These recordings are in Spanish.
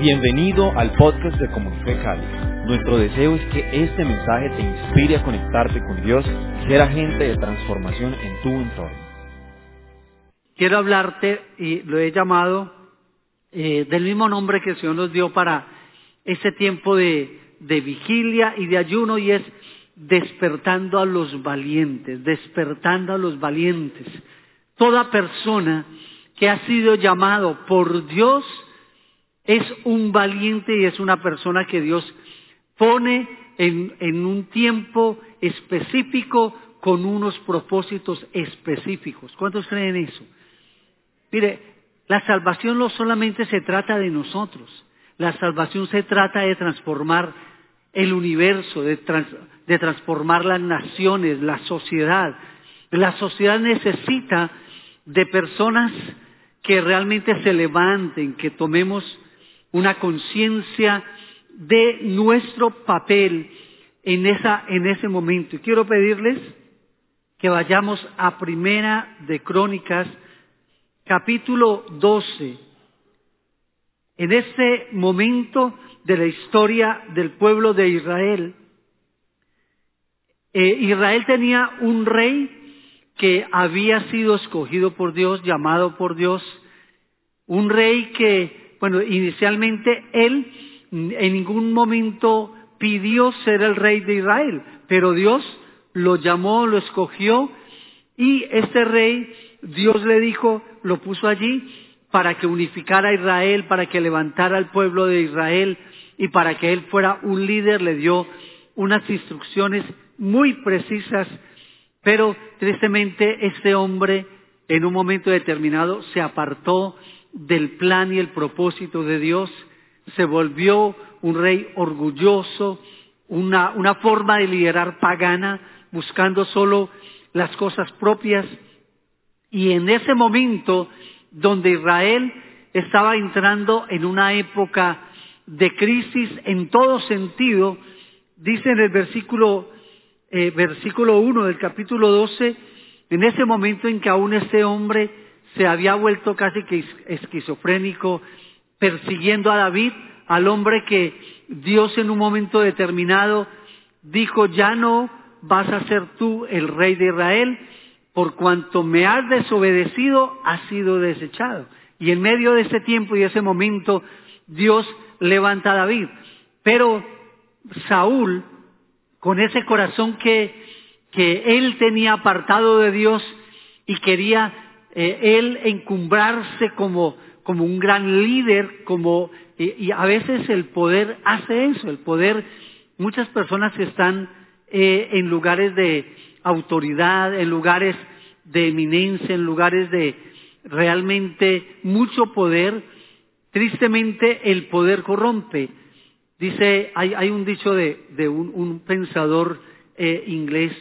Bienvenido al podcast de Comunife Cali. Nuestro deseo es que este mensaje te inspire a conectarte con Dios y ser agente de transformación en tu entorno. Quiero hablarte, y lo he llamado, eh, del mismo nombre que el Señor nos dio para ese tiempo de, de vigilia y de ayuno, y es despertando a los valientes, despertando a los valientes. Toda persona que ha sido llamado por Dios es un valiente y es una persona que Dios pone en, un tiempo específico con unos propósitos específicos. ¿Cuántos creen eso? Mire, la salvación no solamente se trata de nosotros, la salvación se trata de transformar el universo, de transformar las naciones, la sociedad. La sociedad necesita de personas que realmente se levanten, que tomemos una conciencia de nuestro papel en, esa, en ese momento. Y quiero pedirles que vayamos a Primera de Crónicas, capítulo 12. En este momento de la historia del pueblo de Israel, eh, Israel tenía un rey que había sido escogido por Dios, llamado por Dios, un rey que, bueno, inicialmente él en ningún momento pidió ser el rey de Israel, pero Dios lo llamó, lo escogió y este rey, Dios le dijo, lo puso allí para que unificara a Israel, para que levantara al pueblo de Israel y para que él fuera un líder, le dio unas instrucciones muy precisas pero tristemente este hombre en un momento determinado se apartó del plan y el propósito de Dios, se volvió un rey orgulloso, una, una forma de liderar pagana, buscando solo las cosas propias. Y en ese momento donde Israel estaba entrando en una época de crisis en todo sentido, dice en el versículo eh, versículo 1 del capítulo 12, en ese momento en que aún este hombre se había vuelto casi que esquizofrénico, persiguiendo a David, al hombre que Dios en un momento determinado dijo, ya no vas a ser tú el rey de Israel, por cuanto me has desobedecido, has sido desechado. Y en medio de ese tiempo y ese momento, Dios levanta a David. Pero Saúl con ese corazón que, que él tenía apartado de Dios y quería eh, él encumbrarse como, como un gran líder, como, y, a veces el poder hace eso, el poder, muchas personas están eh, en lugares de autoridad, en lugares de eminencia, en lugares de realmente mucho poder, tristemente el poder corrompe. Dice, hay, hay un dicho de, de un, un, pensador eh, inglés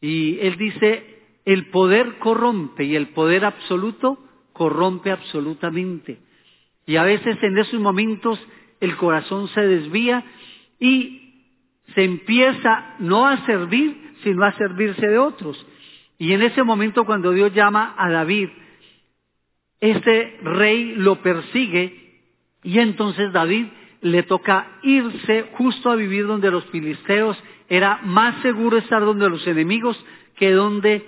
y él dice, el poder corrompe y el poder absoluto corrompe absolutamente. Y a veces en esos momentos el corazón se desvía y se empieza no a servir, sino a servirse de otros. Y en ese momento cuando Dios llama a David, este rey lo persigue y entonces David le toca irse justo a vivir donde los filisteos. Era más seguro estar donde los enemigos que donde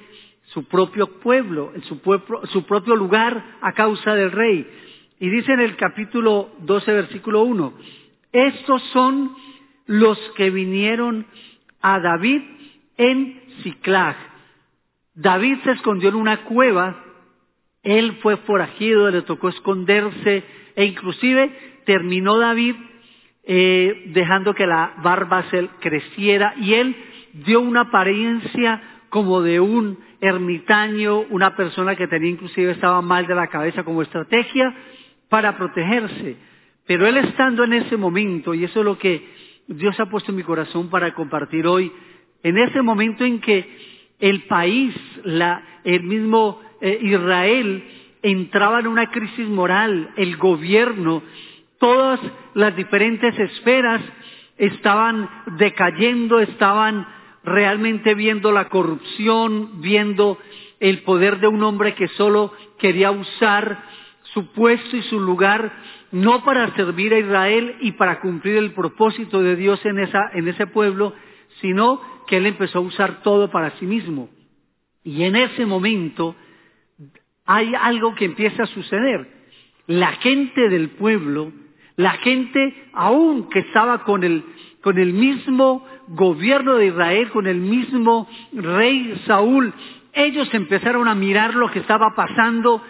su propio pueblo, su, pueblo, su propio lugar a causa del rey. Y dice en el capítulo 12, versículo 1, estos son los que vinieron a David en Ciclag. David se escondió en una cueva, él fue forajido, le tocó esconderse e inclusive terminó David eh, dejando que la barba se creciera y él dio una apariencia como de un ermitaño, una persona que tenía inclusive estaba mal de la cabeza como estrategia para protegerse. Pero él estando en ese momento, y eso es lo que Dios ha puesto en mi corazón para compartir hoy, en ese momento en que el país, la, el mismo eh, Israel, entraba en una crisis moral, el gobierno todas las diferentes esferas estaban decayendo, estaban realmente viendo la corrupción, viendo el poder de un hombre que solo quería usar su puesto y su lugar, no para servir a Israel y para cumplir el propósito de Dios en, ese pueblo, sino que él empezó a usar todo para sí mismo. Y en ese momento hay algo que empieza a suceder. La gente del pueblo, la gente aún que estaba con el, con el mismo gobierno de Israel, con el mismo rey Saúl, ellos empezaron a mirar lo que estaba pasando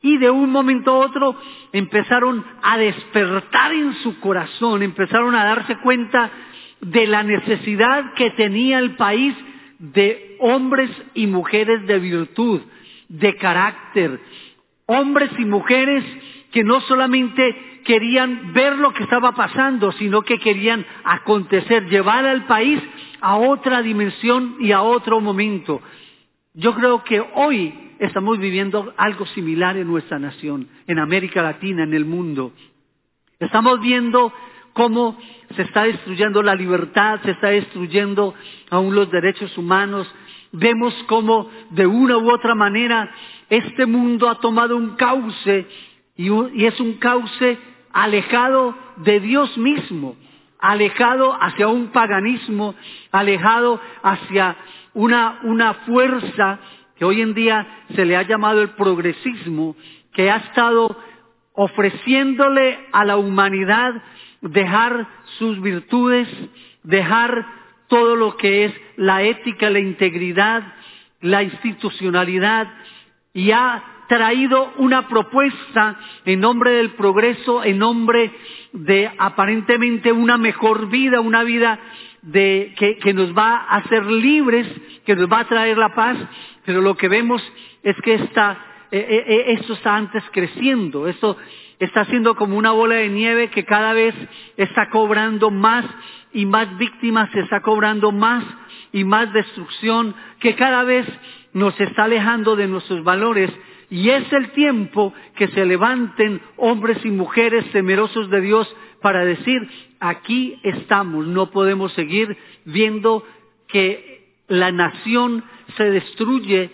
y de un momento a otro empezaron a despertar en su corazón, empezaron a darse cuenta de la necesidad que tenía el país de hombres y mujeres de virtud, de carácter, hombres y mujeres que no solamente querían ver lo que estaba pasando, sino que querían acontecer, llevar al país a otra dimensión y a otro momento. Yo creo que hoy estamos viviendo algo similar en nuestra nación, en América Latina, en el mundo. Estamos viendo cómo se está destruyendo la libertad, se está destruyendo aún los derechos humanos. Vemos cómo de una u otra manera este mundo ha tomado un cauce y, es un cauce alejado de Dios mismo, alejado hacia un paganismo, alejado hacia una, una fuerza que hoy en día se le ha llamado el progresismo, que ha estado ofreciéndole a la humanidad dejar sus virtudes, dejar todo lo que es la ética, la integridad, la institucionalidad, y ha traído una propuesta en nombre del progreso, en nombre de aparentemente una mejor vida, una vida de, que, nos va a hacer libres, que nos va a traer la paz, pero lo que vemos es que esta, eh, eh, eh, esto está antes creciendo, esto está siendo como una bola de nieve que cada vez está cobrando más y más víctimas, se está cobrando más y más destrucción, que cada vez nos está alejando de nuestros valores y es el tiempo que se levanten hombres y mujeres temerosos de Dios para decir, aquí estamos, no podemos seguir viendo que la nación se destruye,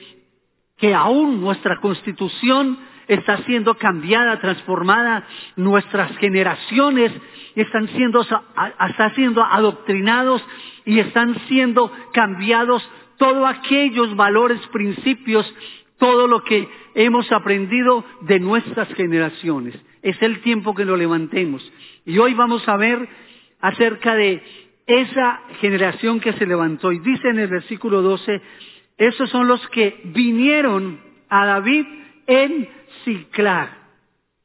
que aún nuestra constitución está siendo cambiada, transformada, nuestras generaciones están siendo, están siendo adoctrinados y están siendo cambiados. Todos aquellos valores, principios, todo lo que hemos aprendido de nuestras generaciones. Es el tiempo que lo levantemos. Y hoy vamos a ver acerca de esa generación que se levantó. Y dice en el versículo 12, esos son los que vinieron a David en Ciclag,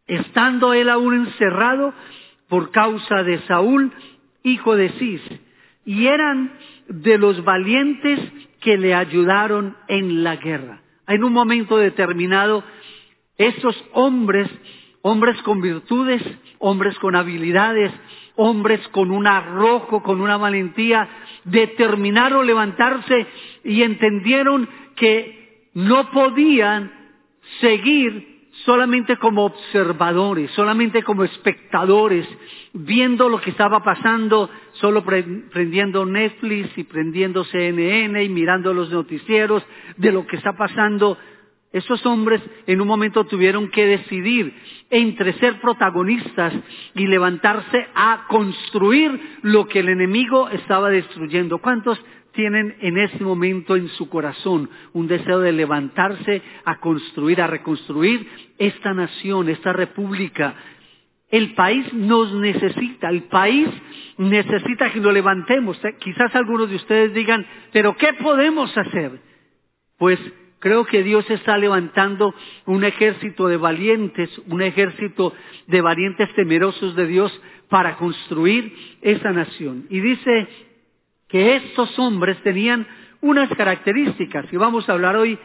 estando él aún encerrado por causa de Saúl, hijo de Cis, y eran de los valientes que le ayudaron en la guerra. En un momento determinado, esos hombres, hombres con virtudes, hombres con habilidades, hombres con un arrojo, con una valentía, determinaron levantarse y entendieron que no podían seguir solamente como observadores, solamente como espectadores, viendo lo que estaba pasando, solo prendiendo Netflix y prendiendo CNN y mirando los noticieros de lo que está pasando esos hombres en un momento tuvieron que decidir entre ser protagonistas y levantarse a construir lo que el enemigo estaba destruyendo. ¿Cuántos tienen en ese momento en su corazón un deseo de levantarse a construir, a reconstruir esta nación, esta república? El país nos necesita, el país necesita que lo levantemos. Quizás algunos de ustedes digan, pero ¿qué podemos hacer? Pues Creo que Dios está levantando un ejército de valientes, un ejército de valientes temerosos de Dios para construir esa nación. Y dice que estos hombres tenían unas características, y vamos a hablar hoy,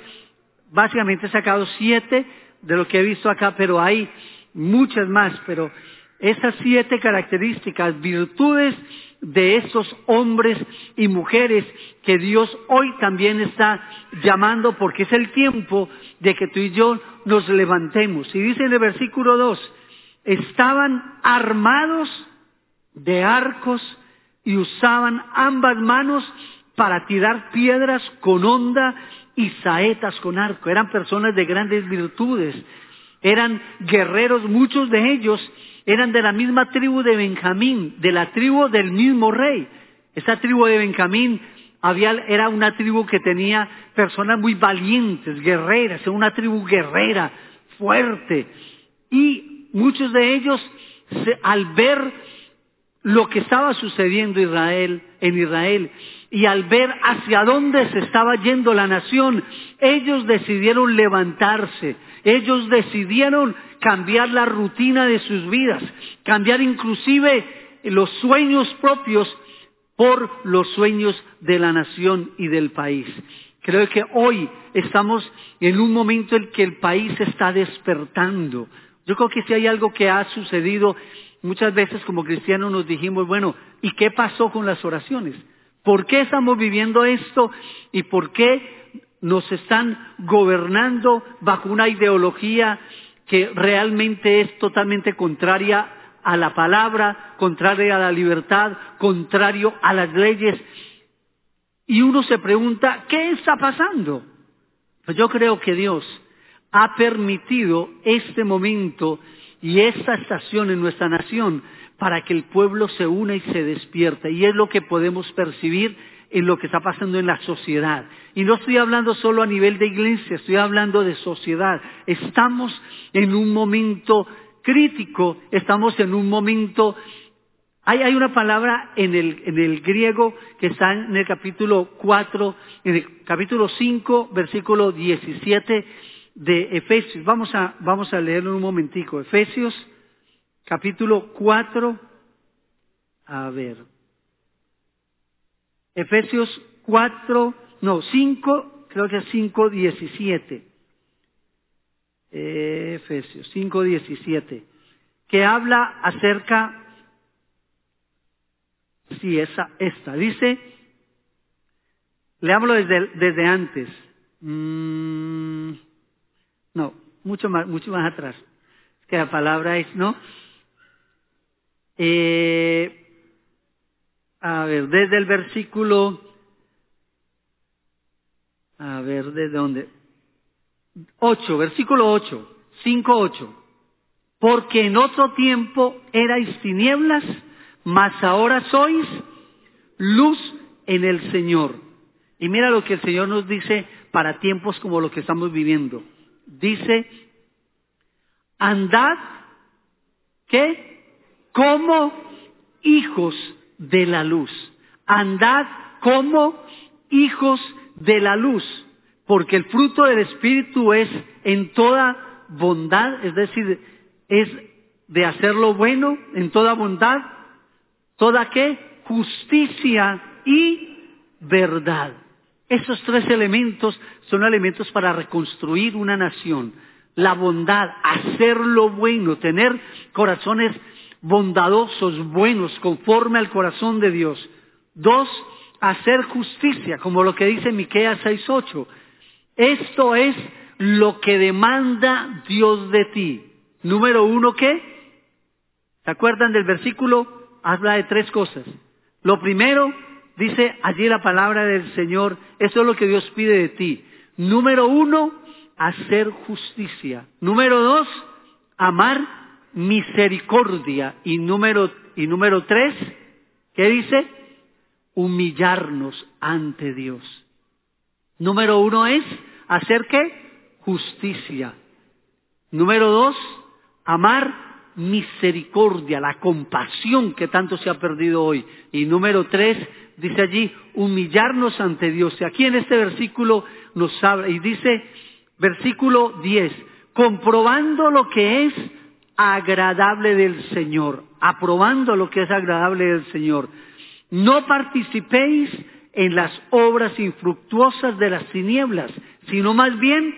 básicamente he sacado siete de lo que he visto acá, pero hay muchas más, pero esas siete características, virtudes de esos hombres y mujeres que Dios hoy también está llamando porque es el tiempo de que tú y yo nos levantemos. Y dice en el versículo 2, estaban armados de arcos y usaban ambas manos para tirar piedras con onda y saetas con arco. Eran personas de grandes virtudes. eran guerreros, muchos de ellos eran de la misma tribu de Benjamín, de la tribu del mismo rey. Esa tribu de Benjamín era una tribu que tenía personas muy valientes, guerreras, una tribu guerrera, fuerte. Y muchos de ellos, al ver lo que estaba sucediendo en Israel, y al ver hacia dónde se estaba yendo la nación, ellos decidieron levantarse, ellos decidieron cambiar la rutina de sus vidas, cambiar inclusive los sueños propios por los sueños de la nación y del país. Creo que hoy estamos en un momento en que el país está despertando. Yo creo que si hay algo que ha sucedido, muchas veces como cristianos nos dijimos, bueno, ¿y qué pasó con las oraciones? ¿Por qué estamos viviendo esto? ¿Y por qué nos están gobernando bajo una ideología que realmente es totalmente contraria a la palabra, contrario a la libertad, contrario a las leyes. Y uno se pregunta, ¿qué está pasando? Pues yo creo que Dios ha permitido este momento y esta estación en nuestra nación para que el pueblo se una y se despierte. Y es lo que podemos percibir en lo que está pasando en la sociedad. Y no estoy hablando solo a nivel de iglesia, estoy hablando de sociedad. Estamos en un momento crítico, estamos en un momento... Hay, hay una palabra en el, en el, griego que está en el capítulo 4, en el capítulo 5, versículo 17 de Efesios. Vamos a, vamos a leerlo un momentico. Efesios, capítulo 4, a ver. Efesios 4, no, 5, creo que es 5, 17. Efesios 5:17, que habla acerca, sí, esa, esta, dice, leámoslo desde, desde antes, mm, no, mucho más, mucho más atrás, que la palabra es, ¿no? Eh, a ver, desde el versículo, a ver, ¿desde dónde? 8, versículo 8, 5, 8. Porque en otro tiempo erais tinieblas, mas ahora sois luz en el Señor. Y mira lo que el Señor nos dice para tiempos como los que estamos viviendo. Dice, andad, ¿qué? Como hijos de la luz. Andad como hijos de la luz porque el fruto del Espíritu es en toda bondad, es decir, es de hacer lo bueno en toda bondad, toda qué? Justicia y verdad. Esos tres elementos son elementos para reconstruir una nación. La bondad, hacer lo bueno, tener corazones bondadosos, buenos, conforme al corazón de Dios. Dos, hacer justicia, como lo que dice Miqueas 6.8 esto es lo que demanda Dios de ti. Número uno, ¿qué? ¿Se acuerdan del versículo? Habla de tres cosas. Lo primero, dice allí la palabra del Señor, eso es lo que Dios pide de ti. Número uno, hacer justicia. Número dos, amar misericordia. Y número, y número tres, ¿qué dice? Humillarnos ante Dios. Número uno es hacer qué? Justicia. Número dos, amar misericordia, la compasión que tanto se ha perdido hoy. Y número tres, dice allí, humillarnos ante Dios. Y aquí en este versículo nos habla, y dice, versículo diez, comprobando lo que es agradable del Señor, aprobando lo que es agradable del Señor. No participéis en las obras infructuosas de las tinieblas, sino más bien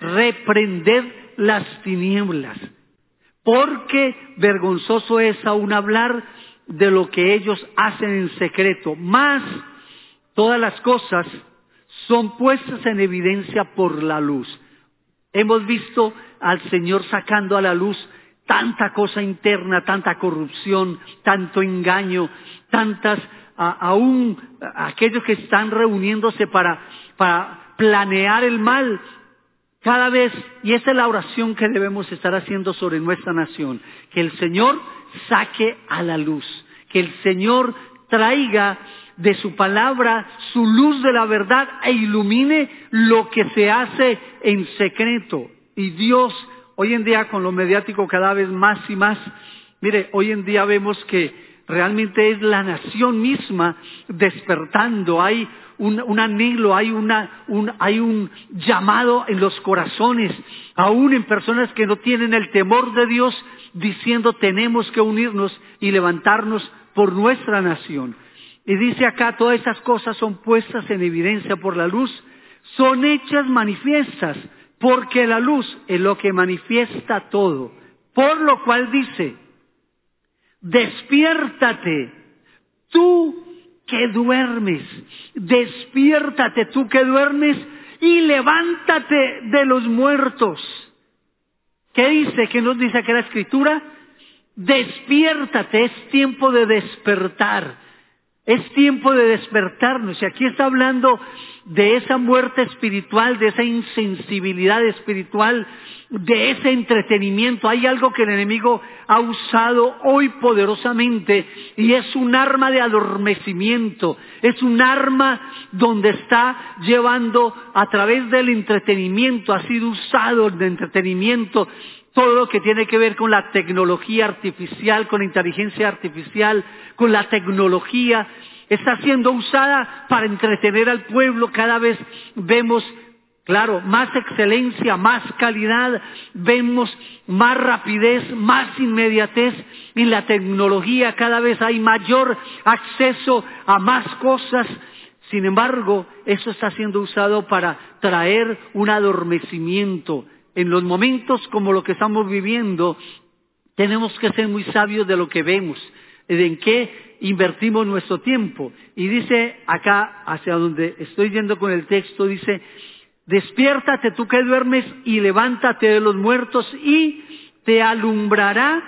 reprended las tinieblas. Porque vergonzoso es aún hablar de lo que ellos hacen en secreto. Más todas las cosas son puestas en evidencia por la luz. Hemos visto al Señor sacando a la luz tanta cosa interna, tanta corrupción, tanto engaño, tantas aún aquellos que están reuniéndose para, para planear el mal, cada vez, y esta es la oración que debemos estar haciendo sobre nuestra nación, que el Señor saque a la luz, que el Señor traiga de su palabra su luz de la verdad e ilumine lo que se hace en secreto. Y Dios, hoy en día con lo mediático cada vez más y más, mire, hoy en día vemos que realmente es la nación misma despertando. Hay un, anhelo, un, hay un llamado en los corazones, aún en personas que no tienen el temor de Dios, diciendo tenemos que unirnos y levantarnos por nuestra nación. Y dice acá, todas esas cosas son puestas en evidencia por la luz, son hechas manifiestas, porque la luz es lo que manifiesta todo. Por lo cual dice, despiértate, tú que duermes, despiértate tú que duermes y levántate de los muertos. ¿Qué dice? ¿Qué nos dice aquí la escritura? Despiértate, es tiempo de despertar. Es tiempo de despertarnos. Y aquí está hablando de esa muerte espiritual, de esa insensibilidad espiritual, de ese entretenimiento. Hay algo que el enemigo ha usado hoy poderosamente y es un arma de adormecimiento. Es un arma donde está llevando a través del entretenimiento, ha sido usado el entretenimiento todo lo que tiene que ver con la tecnología artificial, con la inteligencia artificial, con la tecnología, está siendo usada para entretener al pueblo. Cada vez vemos, claro, más excelencia, más calidad, vemos más rapidez, más inmediatez en la tecnología, cada vez hay mayor acceso a más cosas. Sin embargo, eso está siendo usado para traer un adormecimiento, en los momentos como lo que estamos viviendo, tenemos que ser muy sabios de lo que vemos, de en qué invertimos nuestro tiempo. Y dice acá, hacia donde estoy yendo con el texto, dice, despiértate tú que duermes y levántate de los muertos y te alumbrará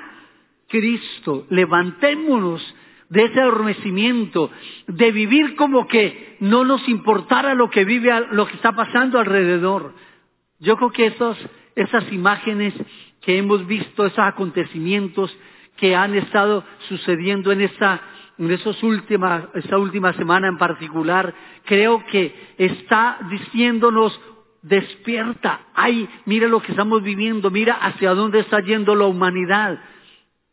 Cristo. Levantémonos de ese adormecimiento, de vivir como que no nos importara lo que vive, lo que está pasando alrededor. Yo creo que esas imágenes que hemos visto, esos acontecimientos que han estado sucediendo en esta, en esta última semana en particular, creo que está diciéndonos despierta, ay, mira lo que estamos viviendo, mira hacia dónde está yendo la humanidad,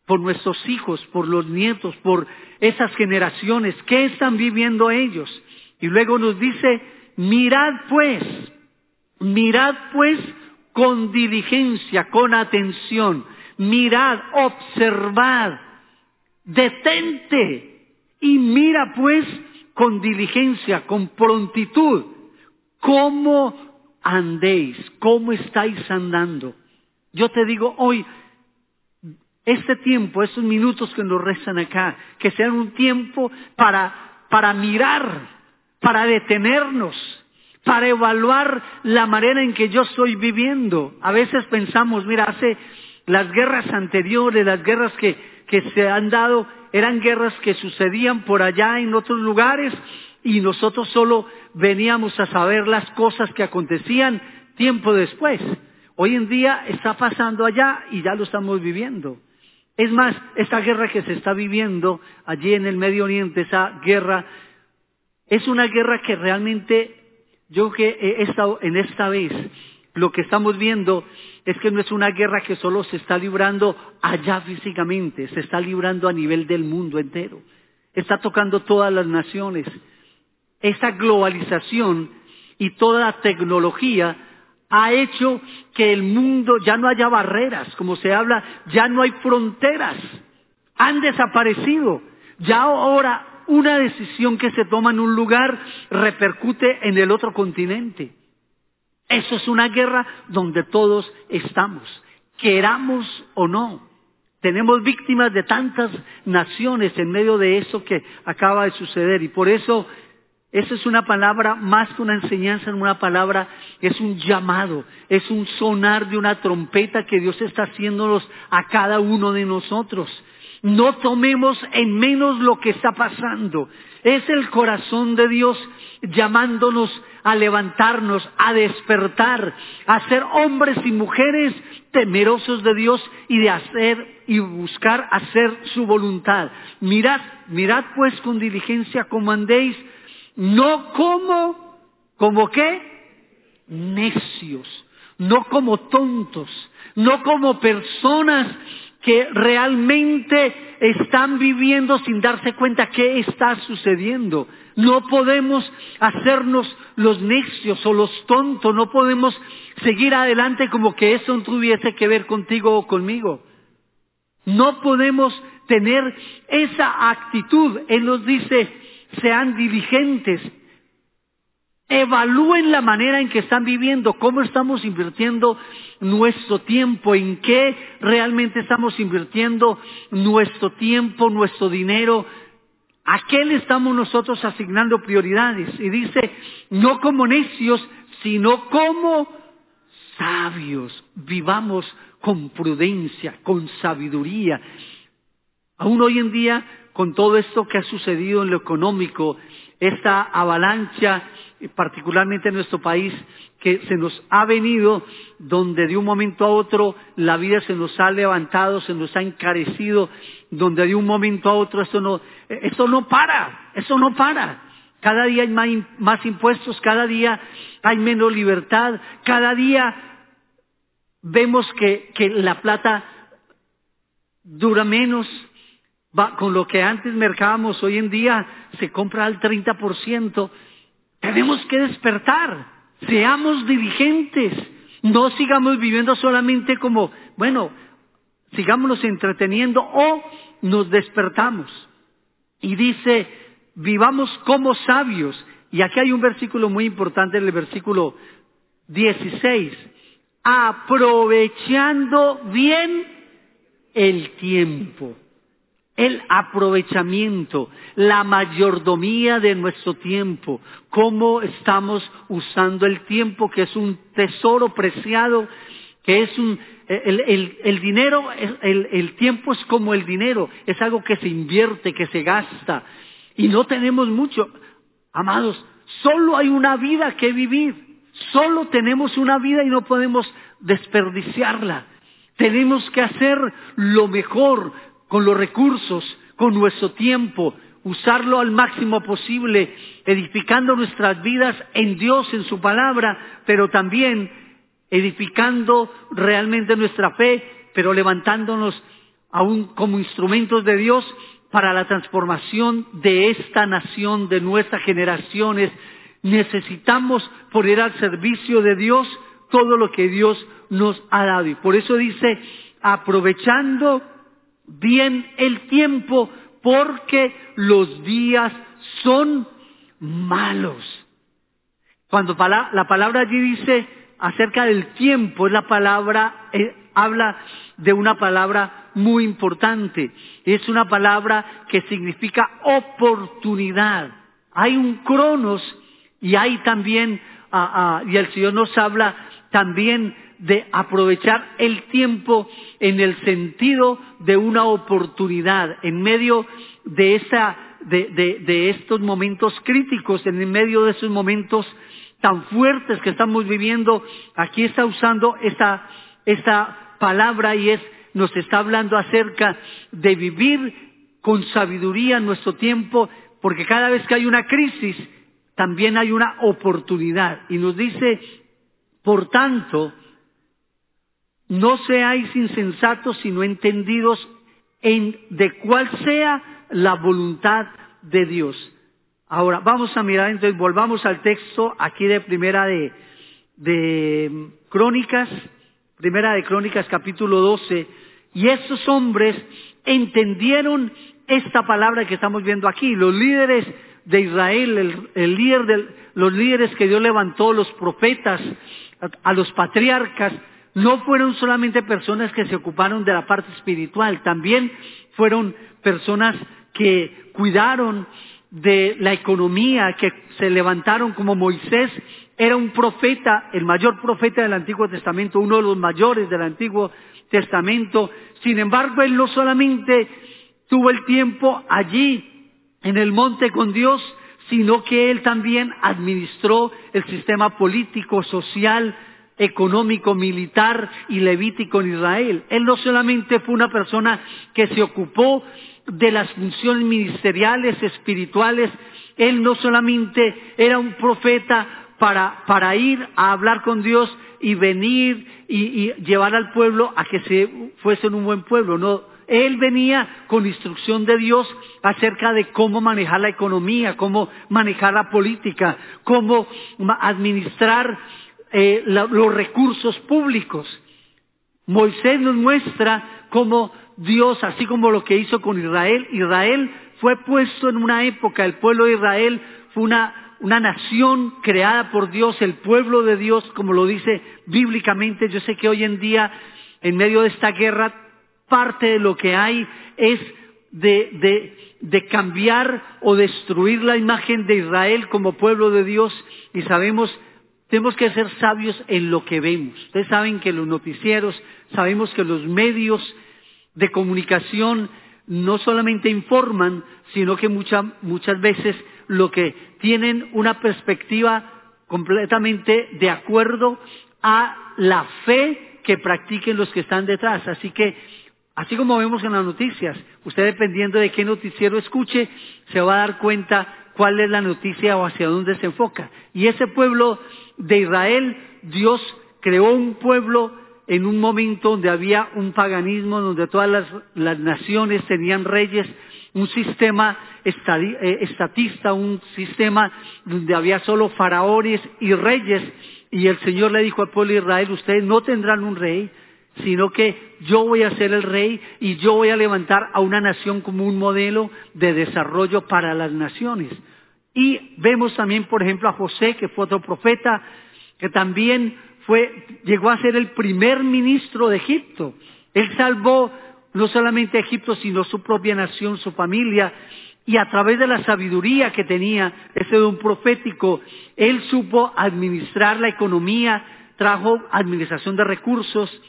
por nuestros hijos, por los nietos, por esas generaciones, ¿qué están viviendo ellos? Y luego nos dice, mirad pues, Mirad pues con diligencia, con atención, mirad, observad, detente. Y mira pues con diligencia, con prontitud, cómo andéis, cómo estáis andando. Yo te digo hoy, este tiempo, estos minutos que nos restan acá, que sean un tiempo para, para mirar, para detenernos, para evaluar la manera en que yo estoy viviendo. A veces pensamos, mira, hace las guerras anteriores, las guerras que, que se han dado, eran guerras que sucedían por allá en otros lugares y nosotros solo veníamos a saber las cosas que acontecían tiempo después. Hoy en día está pasando allá y ya lo estamos viviendo. Es más, esta guerra que se está viviendo allí en el Medio Oriente, esa guerra, es una guerra que realmente yo que en esta vez lo que estamos viendo es que no es una guerra que solo se está librando allá físicamente, se está librando a nivel del mundo entero. Está tocando todas las naciones. Esta globalización y toda la tecnología ha hecho que el mundo ya no haya barreras, como se habla, ya no hay fronteras. Han desaparecido. Ya ahora una decisión que se toma en un lugar repercute en el otro continente. Eso es una guerra donde todos estamos, queramos o no. Tenemos víctimas de tantas naciones en medio de eso que acaba de suceder y por eso Esa es una palabra, más que una enseñanza, una palabra, es un llamado, es un sonar de una trompeta que Dios está haciéndonos a cada uno de nosotros. No tomemos en menos lo que está pasando. Es el corazón de Dios llamándonos a levantarnos, a despertar, a ser hombres y mujeres temerosos de Dios y de hacer y buscar hacer su voluntad. Mirad, mirad pues con diligencia como andéis, no como, como qué? Necios, no como tontos, no como personas que realmente están viviendo sin darse cuenta qué está sucediendo. No podemos hacernos los necios o los tontos, no podemos seguir adelante como que eso no tuviese que ver contigo o conmigo. No podemos tener esa actitud. Él nos dice, sean diligentes, Evalúen la manera en que están viviendo, cómo estamos invirtiendo nuestro tiempo, en qué realmente estamos invirtiendo nuestro tiempo, nuestro dinero, a qué le estamos nosotros asignando prioridades. Y dice, no como necios, sino como sabios. Vivamos con prudencia, con sabiduría. Aún hoy en día, con todo esto que ha sucedido en lo económico, esta avalancha particularmente en nuestro país, que se nos ha venido, donde de un momento a otro la vida se nos ha levantado, se nos ha encarecido, donde de un momento a otro esto no, esto no para, eso no para. Cada día hay más, impuestos, cada día hay menos libertad, cada día vemos que, que la plata dura menos, con lo que antes mercábamos, hoy en día se compra al 30%, tenemos que despertar, seamos diligentes, no sigamos viviendo solamente como, bueno, sigámonos entreteniendo o nos despertamos. Y dice, vivamos como sabios. Y aquí hay un versículo muy importante, el versículo 16, aprovechando bien el tiempo el aprovechamiento, la mayordomía de nuestro tiempo, cómo estamos usando el tiempo, que es un tesoro preciado, que es un, el, dinero, el, el tiempo es como el dinero, es algo que se invierte, que se gasta, y no tenemos mucho. Amados, solo hay una vida que vivir, solo tenemos una vida y no podemos desperdiciarla. Tenemos que hacer lo mejor, con los recursos, con nuestro tiempo, usarlo al máximo posible, edificando nuestras vidas en Dios, en su palabra, pero también edificando realmente nuestra fe, pero levantándonos aún como instrumentos de Dios para la transformación de esta nación, de nuestras generaciones. Necesitamos poner al servicio de Dios todo lo que Dios nos ha dado. Y por eso dice, aprovechando bien el tiempo porque los días son malos. Cuando la palabra allí dice acerca del tiempo, es la palabra, eh, habla de una palabra muy importante. Es una palabra que significa oportunidad. Hay un cronos y hay también, ah, ah, y el Señor nos habla también de aprovechar el tiempo en el sentido de una oportunidad, en medio de, esa, de, estos momentos críticos, en medio de esos momentos tan fuertes que estamos viviendo. Aquí está usando esta, esta palabra y es, nos está hablando acerca de vivir con sabiduría nuestro tiempo, porque cada vez que hay una crisis, también hay una oportunidad. Y nos dice, por tanto, no seáis insensatos, sino entendidos en de cuál sea la voluntad de Dios. Ahora, vamos a mirar, entonces volvamos al texto aquí de primera de, de Crónicas, primera de Crónicas capítulo 12, y estos hombres entendieron esta palabra que estamos viendo aquí. Los líderes de Israel, el, líder de, los líderes que Dios levantó, los profetas, a los patriarcas, no fueron solamente personas que se ocuparon de la parte espiritual, también fueron personas que cuidaron de la economía que se levantaron como Moisés era un profeta, el mayor profeta del Antiguo Testamento, uno de los mayores del Antiguo Testamento. Sin embargo, él no solamente tuvo el tiempo allí en el monte con Dios, sino que él también administró el sistema político, social, económico, militar y levítico en Israel. Él no solamente fue una persona que se ocupó de las funciones ministeriales, espirituales, él no solamente era un profeta para, para ir a hablar con Dios y venir y, y llevar al pueblo a que se fuesen un buen pueblo, no, él venía con instrucción de Dios acerca de cómo manejar la economía, cómo manejar la política, cómo administrar eh, los recursos públicos. Moisés nos muestra cómo Dios, así como lo que hizo con Israel, Israel fue puesto en una época, el pueblo de Israel fue una, una nación creada por Dios, el pueblo de Dios, como lo dice bíblicamente. Yo sé que hoy en día, en medio de esta guerra, parte de lo que hay es de, de, cambiar o destruir la imagen de Israel como pueblo de Dios y sabemos, tenemos que ser sabios en lo que vemos. Ustedes saben que los noticieros, sabemos que los medios de comunicación no solamente informan, sino que muchas veces lo que tienen una perspectiva completamente de acuerdo a la fe que practiquen los que están detrás. Así que Así como vemos en las noticias, usted dependiendo de qué noticiero escuche, se va a dar cuenta cuál es la noticia o hacia dónde se enfoca. Y ese pueblo de Israel, Dios creó un pueblo en un momento donde había un paganismo, donde todas las, naciones tenían reyes, un sistema eh, estatista, un sistema donde había solo faraones y reyes. Y el Señor le dijo al pueblo de Israel, ustedes no tendrán un rey, sino que yo voy a ser el rey y yo voy a levantar a una nación como un modelo de desarrollo para las naciones. Y vemos también, por ejemplo, a José, que fue otro profeta, que también fue, llegó a ser el primer ministro de Egipto. Él salvó no solamente a Egipto, sino su propia nación, su familia, y a través de la sabiduría que tenía, ese don profético, él supo administrar la economía, trajo administración de recursos,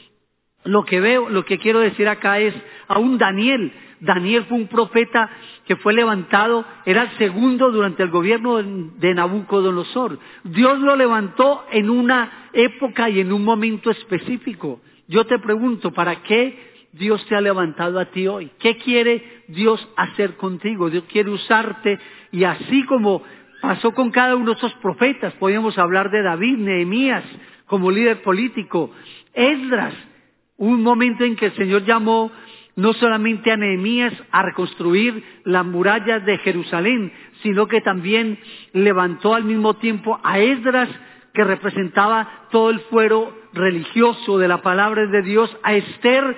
lo que veo, lo que quiero decir acá es, aún Daniel, Daniel fue un profeta que fue levantado, era el segundo durante el gobierno de Nabucodonosor. Dios lo levantó en una época y en un momento específico. Yo te pregunto, ¿para qué Dios te ha levantado a ti hoy? ¿Qué quiere Dios hacer contigo? Dios quiere usarte y así como pasó con cada uno de esos profetas, podemos hablar de David, Nehemías como líder político, Esdras, un momento en que el Señor llamó no solamente a Nehemías a reconstruir las murallas de Jerusalén, sino que también levantó al mismo tiempo a Esdras, que representaba todo el fuero religioso de la palabra de Dios, a Esther,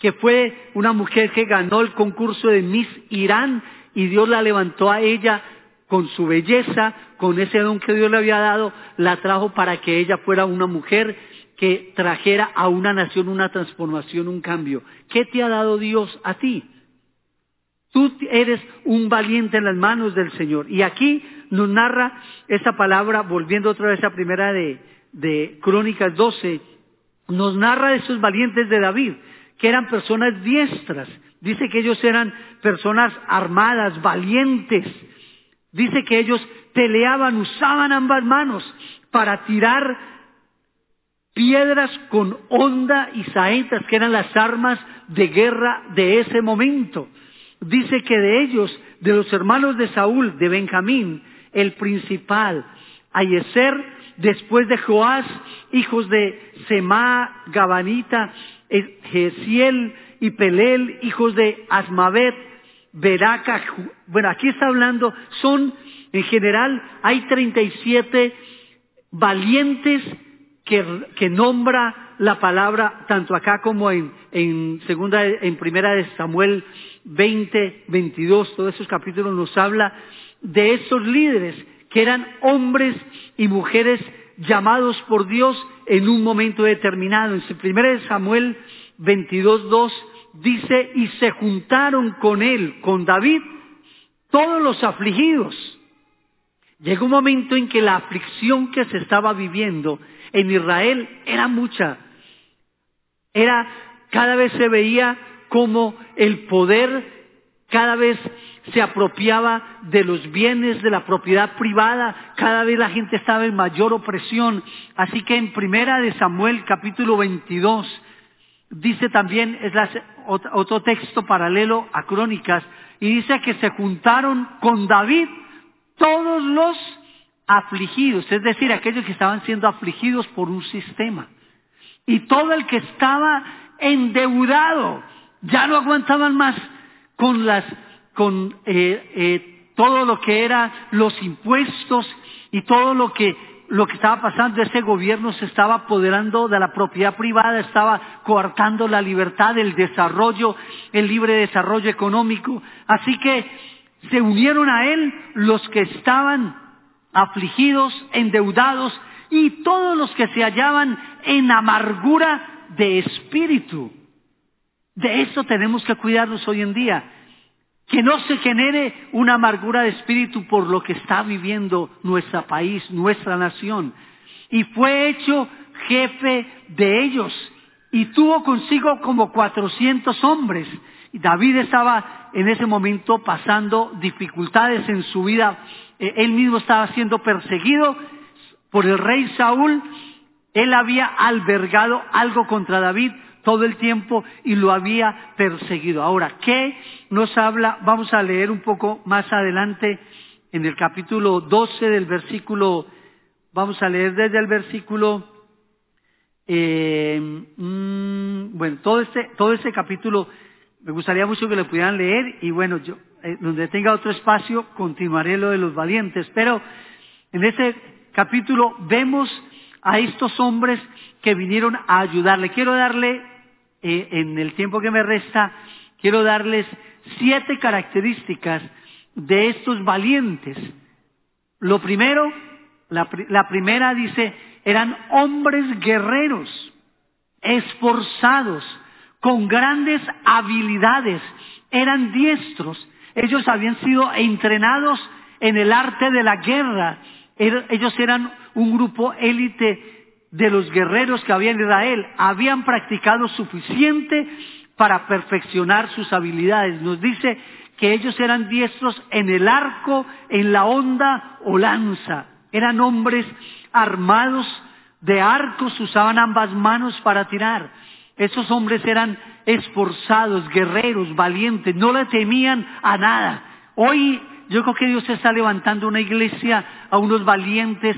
que fue una mujer que ganó el concurso de Miss Irán, y Dios la levantó a ella con su belleza, con ese don que Dios le había dado, la trajo para que ella fuera una mujer que trajera a una nación una transformación, un cambio. ¿Qué te ha dado Dios a ti? Tú eres un valiente en las manos del Señor. Y aquí nos narra esa palabra, volviendo otra vez a primera de, de Crónicas 12, nos narra de esos valientes de David, que eran personas diestras. Dice que ellos eran personas armadas, valientes. Dice que ellos peleaban, usaban ambas manos para tirar piedras con honda y saetas, que eran las armas de guerra de ese momento. Dice que de ellos, de los hermanos de Saúl, de Benjamín, el principal, Ayeser, después de Joás, hijos de Semá, Gabanita, Gesiel y Pelel, hijos de Asmavet, Beraca, bueno, aquí está hablando, son, en general, hay 37 valientes que, nombra la palabra tanto acá como en, en segunda, en primera de Samuel 20, 22, todos esos capítulos nos habla de esos líderes que eran hombres y mujeres llamados por Dios en un momento determinado. En primera de Samuel 22, 2 dice, y se juntaron con él, con David, todos los afligidos. Llegó un momento en que la aflicción que se estaba viviendo en Israel era mucha. Era, cada vez se veía como el poder cada vez se apropiaba de los bienes de la propiedad privada, cada vez la gente estaba en mayor opresión. Así que en primera de Samuel capítulo 22 dice también, es otro texto paralelo a Crónicas, y dice que se juntaron con David todos los afligidos, es decir, aquellos que estaban siendo afligidos por un sistema. Y todo el que estaba endeudado, ya no aguantaban más con las, con eh, eh, todo lo que era los impuestos y todo lo que lo que estaba pasando, ese gobierno se estaba apoderando de la propiedad privada, estaba coartando la libertad, el desarrollo, el libre desarrollo económico. Así que se unieron a él los que estaban afligidos, endeudados y todos los que se hallaban en amargura de espíritu. De eso tenemos que cuidarnos hoy en día. Que no se genere una amargura de espíritu por lo que está viviendo nuestro país, nuestra nación. Y fue hecho jefe de ellos y tuvo consigo como cuatrocientos hombres. Y David estaba en ese momento pasando dificultades en su vida. Eh, él mismo estaba siendo perseguido por el rey Saúl. Él había albergado algo contra David todo el tiempo y lo había perseguido. Ahora, ¿qué nos habla? Vamos a leer un poco más adelante en el capítulo 12 del versículo, vamos a leer desde el versículo, eh, mm, bueno, todo este, todo este capítulo me gustaría mucho que lo pudieran leer y bueno, yo, eh, donde tenga otro espacio, continuaré lo de los valientes, pero en ese capítulo vemos a estos hombres que vinieron a ayudarle. Quiero darle eh, en el tiempo que me resta, quiero darles siete características de estos valientes. Lo primero, la primera dice, eran hombres guerreros, esforzados, con grandes habilidades, eran diestros, ellos habían sido entrenados en el arte de la guerra, er, ellos eran un grupo élite de los guerreros que había en Israel habían practicado suficiente para perfeccionar sus habilidades. Nos dice que ellos eran diestros en el arco, en la onda o lanza. Eran hombres armados de arcos, usaban ambas manos para tirar. Esos hombres eran esforzados, guerreros, valientes, no le temían a nada. Hoy yo creo que Dios está levantando una iglesia a unos valientes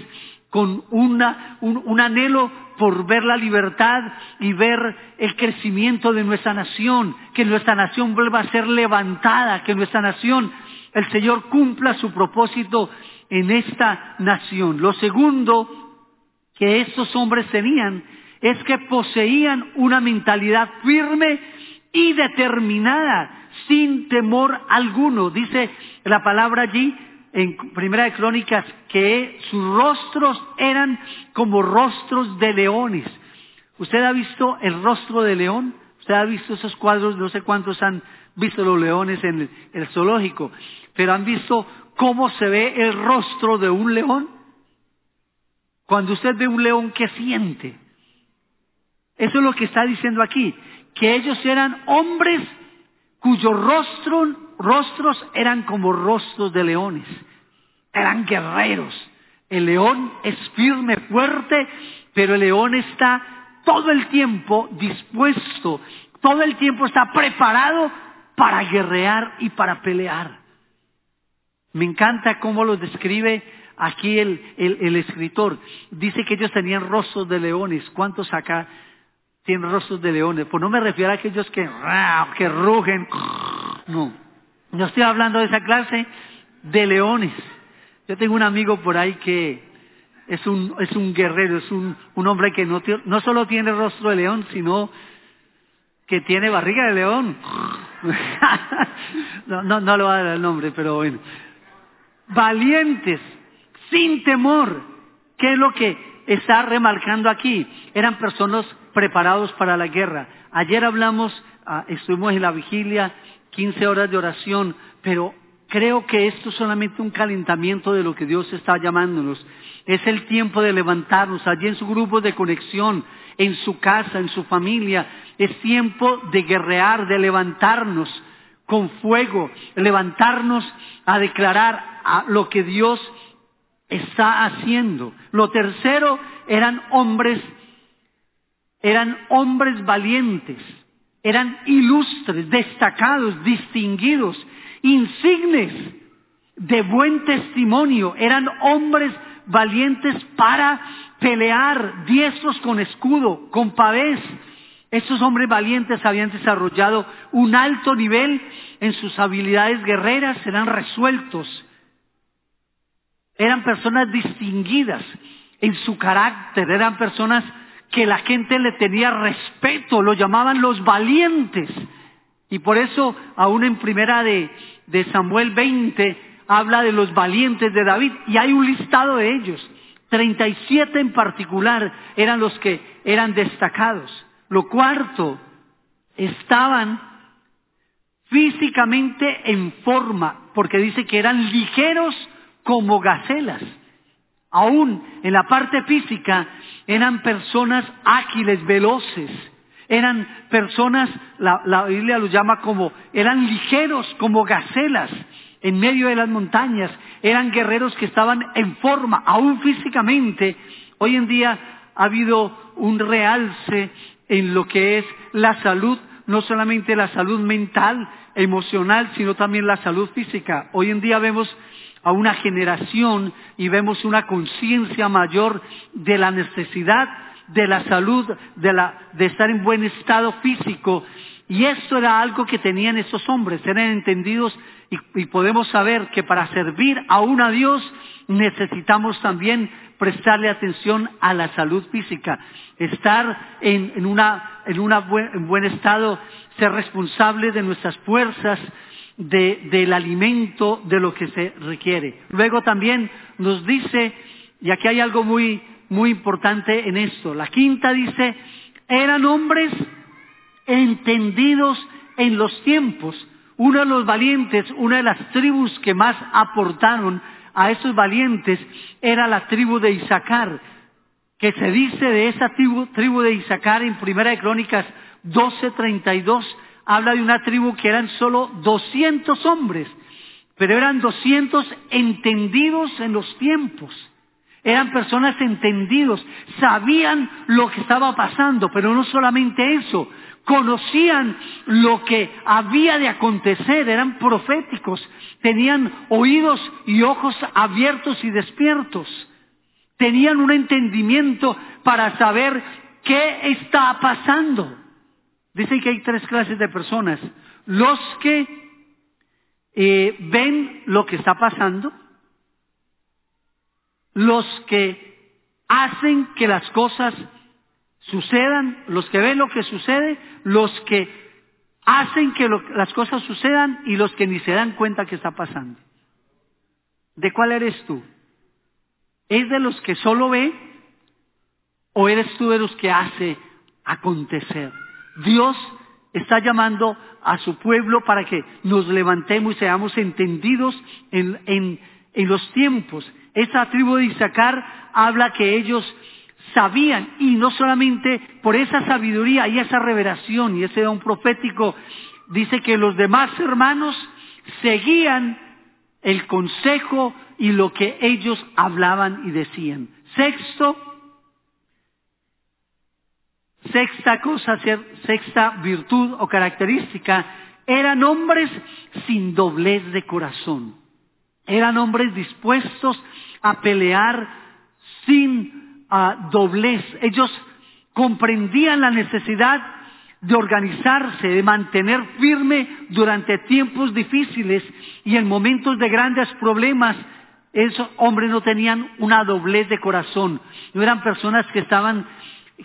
con un, un anhelo por ver la libertad y ver el crecimiento de nuestra nación, que nuestra nación vuelva a ser levantada, que nuestra nación, el Señor cumpla su propósito en esta nación. Lo segundo que estos hombres tenían es que poseían una mentalidad firme y determinada, sin temor alguno. Dice la palabra allí, en Primera de Crónicas que sus rostros eran como rostros de leones. ¿Usted ha visto el rostro de león? ¿Usted ha visto esos cuadros? No sé cuántos han visto los leones en el, zoológico, pero han visto cómo se ve el rostro de un león. Cuando usted ve un león, ¿qué siente? Eso es lo que está diciendo aquí, que ellos eran hombres cuyos rostros, rostros eran como rostros de leones, eran guerreros. El león es firme, fuerte, pero el león está todo el tiempo dispuesto, todo el tiempo está preparado para guerrear y para pelear. Me encanta cómo lo describe aquí el, el, escritor. Dice que ellos tenían rostros de leones. ¿Cuántos acá tienen rostros de leones. Pues no me refiero a aquellos que, que rugen. No. No estoy hablando de esa clase de leones. Yo tengo un amigo por ahí que es un, es un guerrero, es un, un hombre que no, no solo tiene rostro de león, sino que tiene barriga de león. no, no, no le voy a dar el nombre, pero bueno. Valientes, sin temor. ¿Qué es lo que está remarcando aquí? Eran personas preparados para la guerra. Ayer hablamos, ah, estuvimos en la vigilia, 15 horas de oración, pero creo que esto es solamente un calentamiento de lo que Dios está llamándonos. Es el tiempo de levantarnos allí en su grupo de conexión, en su casa, en su familia. Es tiempo de guerrear, de levantarnos con fuego, levantarnos a declarar a lo que Dios está haciendo. Lo tercero eran hombres, eran hombres valientes, eran ilustres, destacados, distinguidos, insignes, de buen testimonio, eran hombres valientes para pelear, diestros con escudo, con pavés. Estos hombres valientes habían desarrollado un alto nivel en sus habilidades guerreras, eran resueltos, eran personas distinguidas en su carácter, eran personas que la gente le tenía respeto, lo llamaban los valientes. Y por eso, aún en primera de, de Samuel 20, habla de los valientes de David, y hay un listado de ellos. 37 en particular eran los que eran destacados. Lo cuarto, estaban físicamente en forma, porque dice que eran ligeros como gacelas. Aún en la parte física eran personas ágiles, veloces, eran personas, la, la, Biblia los llama como, eran ligeros como gacelas en medio de las montañas, eran guerreros que estaban en forma, aún físicamente. Hoy en día ha habido un realce en lo que es la salud, no solamente la salud mental, emocional, sino también la salud física. Hoy en día vemos a una generación y vemos una conciencia mayor de la necesidad de la salud, de, la, de estar en buen estado físico. Y esto era algo que tenían esos hombres, eran entendidos y, podemos saber que para servir aún a Dios necesitamos también prestarle atención a la salud física, estar en, en, una, en, una en buen estado, ser responsable de nuestras fuerzas, de, del alimento, de lo que se requiere. Luego también nos dice, y aquí hay algo muy, muy importante en esto, la quinta dice, eran hombres entendidos en los tiempos. Uno de los valientes, una de las tribus que más aportaron a esos valientes era la tribu de Isaacar, que se dice de esa tribu, tribu de Isaacar en Primera de Crónicas 12:32, habla de una tribu que eran solo 200 hombres, pero eran 200 entendidos en los tiempos. Eran personas entendidos, sabían lo que estaba pasando, pero no solamente eso, conocían lo que había de acontecer, eran proféticos, tenían oídos y ojos abiertos y despiertos, tenían un entendimiento para saber qué está pasando. Dicen que hay tres clases de personas, los que eh, ven lo que está pasando, los que hacen que las cosas sucedan, los que ven lo que sucede, los que hacen que las cosas sucedan y los que ni se dan cuenta que está pasando. ¿De cuál eres tú? ¿Es de los que solo ve o eres tú de los que hace acontecer? Dios está llamando a su pueblo para que nos levantemos y seamos entendidos en, en, en los tiempos. Esa tribu de Isaacar habla que ellos sabían y no solamente por esa sabiduría y esa revelación y ese don profético, dice que los demás hermanos seguían el consejo y lo que ellos hablaban y decían. Sexto, sexta cosa, sexta virtud o característica, eran hombres sin doblez de corazón. Eran hombres dispuestos a pelear sin uh, doblez. Ellos comprendían la necesidad de organizarse, de mantener firme durante tiempos difíciles y en momentos de grandes problemas. Esos hombres no tenían una doblez de corazón, no eran personas que estaban,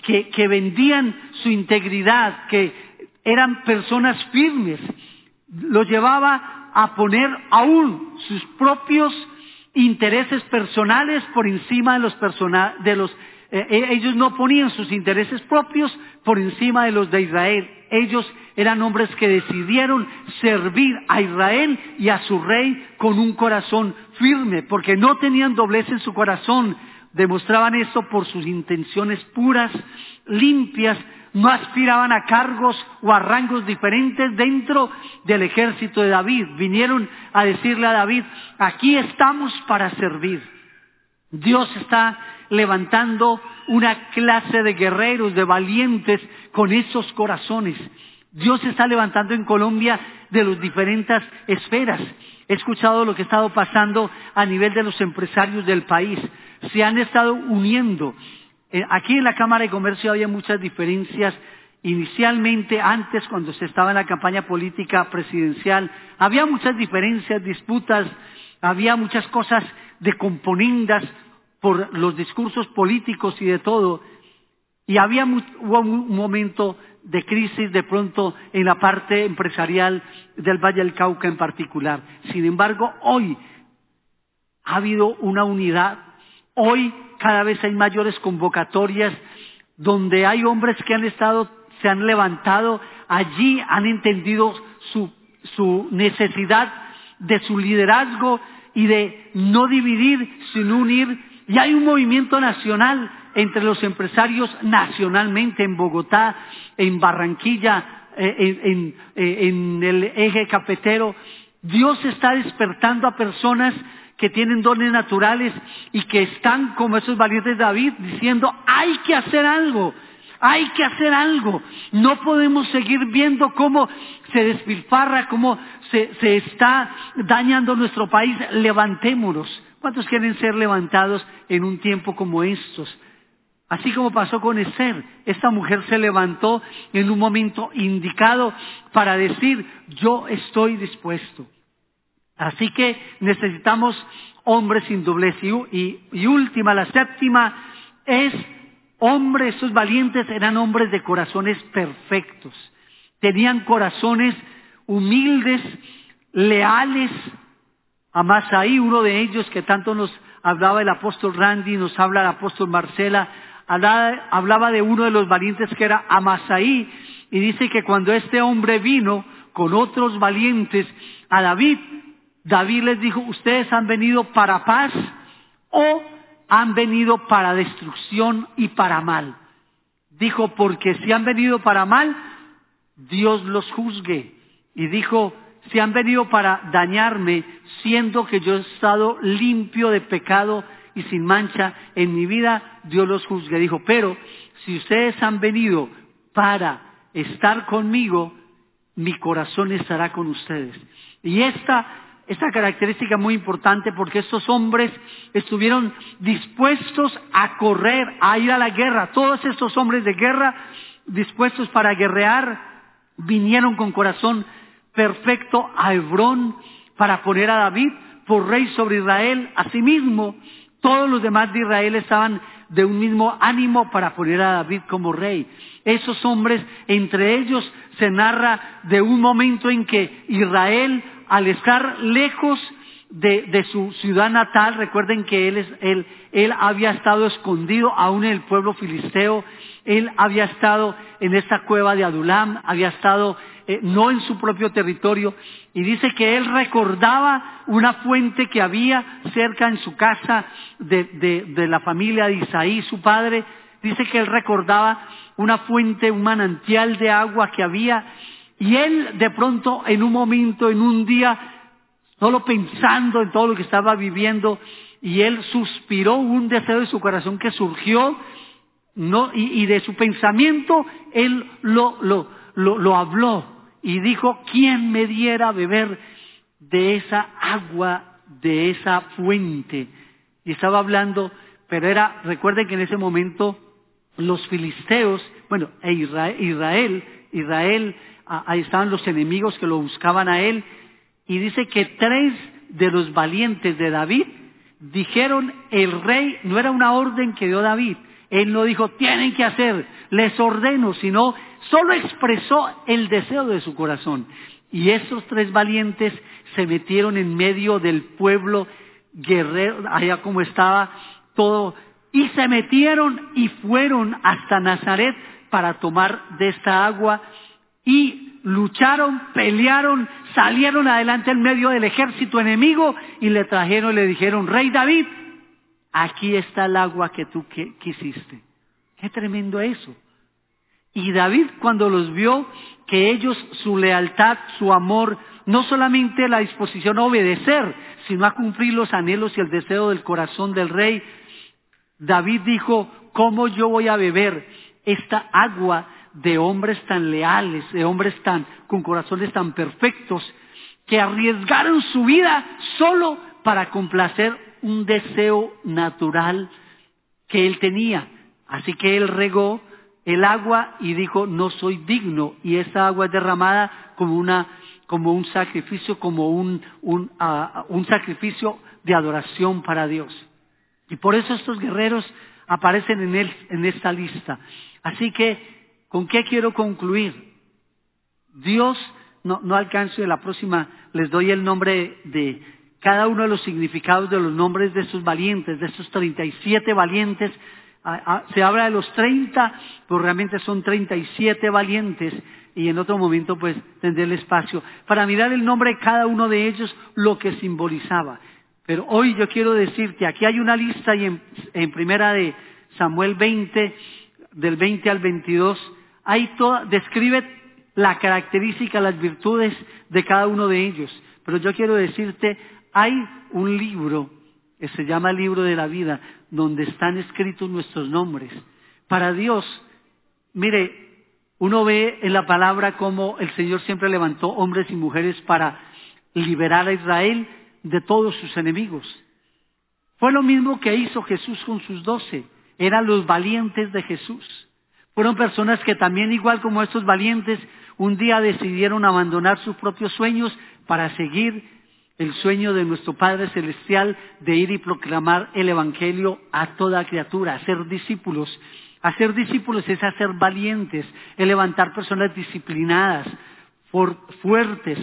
que, que vendían su integridad, que eran personas firmes. Los llevaba a poner aún sus propios intereses personales por encima de los personales, de los, eh, eh, ellos no ponían sus intereses propios por encima de los de Israel. ellos eran hombres que decidieron servir a Israel y a su rey con un corazón firme, porque no tenían doblez en su corazón, demostraban esto por sus intenciones puras, limpias, no aspiraban a cargos o a rangos diferentes dentro del ejército de David. Vinieron a decirle a David, aquí estamos para servir. Dios está levantando una clase de guerreros, de valientes con esos corazones. Dios está levantando en Colombia de las diferentes esferas. He escuchado lo que ha estado pasando a nivel de los empresarios del país. Se han estado uniendo. Eh, aquí en la Cámara de Comercio había muchas diferencias. Inicialmente, antes, cuando se estaba en la campaña política presidencial, había muchas diferencias, disputas, había muchas cosas de componendas por los discursos políticos y de todo. Y había hubo un momento de crisis de pronto en la parte empresarial del Valle del Cauca en particular. Sin embargo, hoy ha habido una unidad. Hoy cada vez hay mayores convocatorias donde hay hombres que han estado, se han levantado allí, han entendido su, su necesidad de su liderazgo y de no dividir, sino unir. Y hay un movimiento nacional entre los empresarios nacionalmente en Bogotá, en Barranquilla, eh, en, eh, en, el eje cafetero. Dios está despertando a personas que tienen dones naturales y que están como esos valientes David diciendo, hay que hacer algo, hay que hacer algo. No podemos seguir viendo cómo se despilfarra, cómo se, se está dañando nuestro país. Levantémonos. ¿Cuántos quieren ser levantados en un tiempo como estos? Así como pasó con Esther, esta mujer se levantó en un momento indicado para decir, yo estoy dispuesto. Así que necesitamos hombres sin doblez. Y, y, última, la séptima, es hombres, esos valientes eran hombres de corazones perfectos. Tenían corazones humildes, leales. Amasaí, uno de ellos que tanto nos hablaba el apóstol Randy, nos habla el apóstol Marcela, hablaba de uno de los valientes que era Amasaí, y dice que cuando este hombre vino con otros valientes a David, David les dijo, ustedes han venido para paz o han venido para destrucción y para mal. Dijo, porque si han venido para mal, Dios los juzgue. Y dijo, si han venido para dañarme, siendo que yo he estado limpio de pecado y sin mancha en mi vida, Dios los juzgue. Dijo, pero si ustedes han venido para estar conmigo, mi corazón estará con ustedes. Y esta esta característica muy importante porque estos hombres estuvieron dispuestos a correr, a ir a la guerra. Todos estos hombres de guerra dispuestos para guerrear vinieron con corazón perfecto a Hebrón para poner a David por rey sobre Israel. Asimismo, todos los demás de Israel estaban de un mismo ánimo para poner a David como rey. Esos hombres, entre ellos se narra de un momento en que Israel al estar lejos de, su ciudad natal, recuerden que él, había estado escondido aún en el pueblo filisteo, él había estado en esta cueva de Adulam, había estado eh, no en su propio territorio, y dice que él recordaba una fuente que había cerca en su casa de, de la familia de Isaí, su padre, dice que él recordaba una fuente, un manantial de agua que había y él de pronto en un momento, en un día, solo pensando en todo lo que estaba viviendo, y él suspiró un deseo de su corazón que surgió, no, y, de su pensamiento él lo, lo, lo, lo habló y dijo, ¿quién me diera a beber de esa agua, de esa fuente? Y estaba hablando, pero era, recuerden que en ese momento los filisteos, bueno, e Israel, Israel, Israel ahí estaban los enemigos que lo buscaban a él, y dice que tres de los valientes de David dijeron, el rey, no era una orden que dio David, él no dijo, tienen que hacer, les ordeno, sino solo expresó el deseo de su corazón. Y esos tres valientes se metieron en medio del pueblo guerrero, allá como estaba todo, y se metieron y fueron hasta Nazaret para tomar de esta agua y lucharon, pelearon, salieron adelante en medio del ejército enemigo y le trajeron y le dijeron, Rey David, aquí está el agua que tú quisiste. Qué tremendo eso. Y David cuando los vio, que ellos, su lealtad, su amor, no solamente la disposición a obedecer, sino a cumplir los anhelos y el deseo del corazón del rey, David dijo, ¿cómo yo voy a beber esta agua de hombres tan leales, de hombres tan, con corazones tan perfectos, que arriesgaron su vida solo para complacer un deseo natural que él tenía? Así que él regó el agua y dijo, no soy digno. Y esa agua es derramada como, una, como un sacrificio, como un, un, ah, un sacrificio de adoración para Dios. Y por eso estos guerreros aparecen en, él, en esta lista. Así que, ¿con qué quiero concluir? Dios, no, no alcanzo de la próxima, les doy el nombre de cada uno de los significados de los nombres de estos valientes, de estos 37 valientes se habla de los 30, pues realmente son 37 valientes y en otro momento pues tendré el espacio para mirar el nombre de cada uno de ellos, lo que simbolizaba. Pero hoy yo quiero decirte, aquí hay una lista y en, primera de Samuel 20, del 20 al 22, hay toda, describe la característica, las virtudes de cada uno de ellos. Pero yo quiero decirte, hay un libro que se llama libro de la vida, donde están escritos nuestros nombres. Para Dios, mire, uno ve en la palabra cómo el Señor siempre levantó hombres y mujeres para liberar a Israel de todos sus enemigos. Fue lo mismo que hizo Jesús con sus doce. Eran los valientes de Jesús. Fueron personas que también, igual como estos valientes, un día decidieron abandonar sus propios sueños para seguir el sueño de nuestro Padre Celestial de ir y proclamar el Evangelio a toda criatura, hacer discípulos. Hacer discípulos es hacer valientes, es levantar personas disciplinadas, fuertes,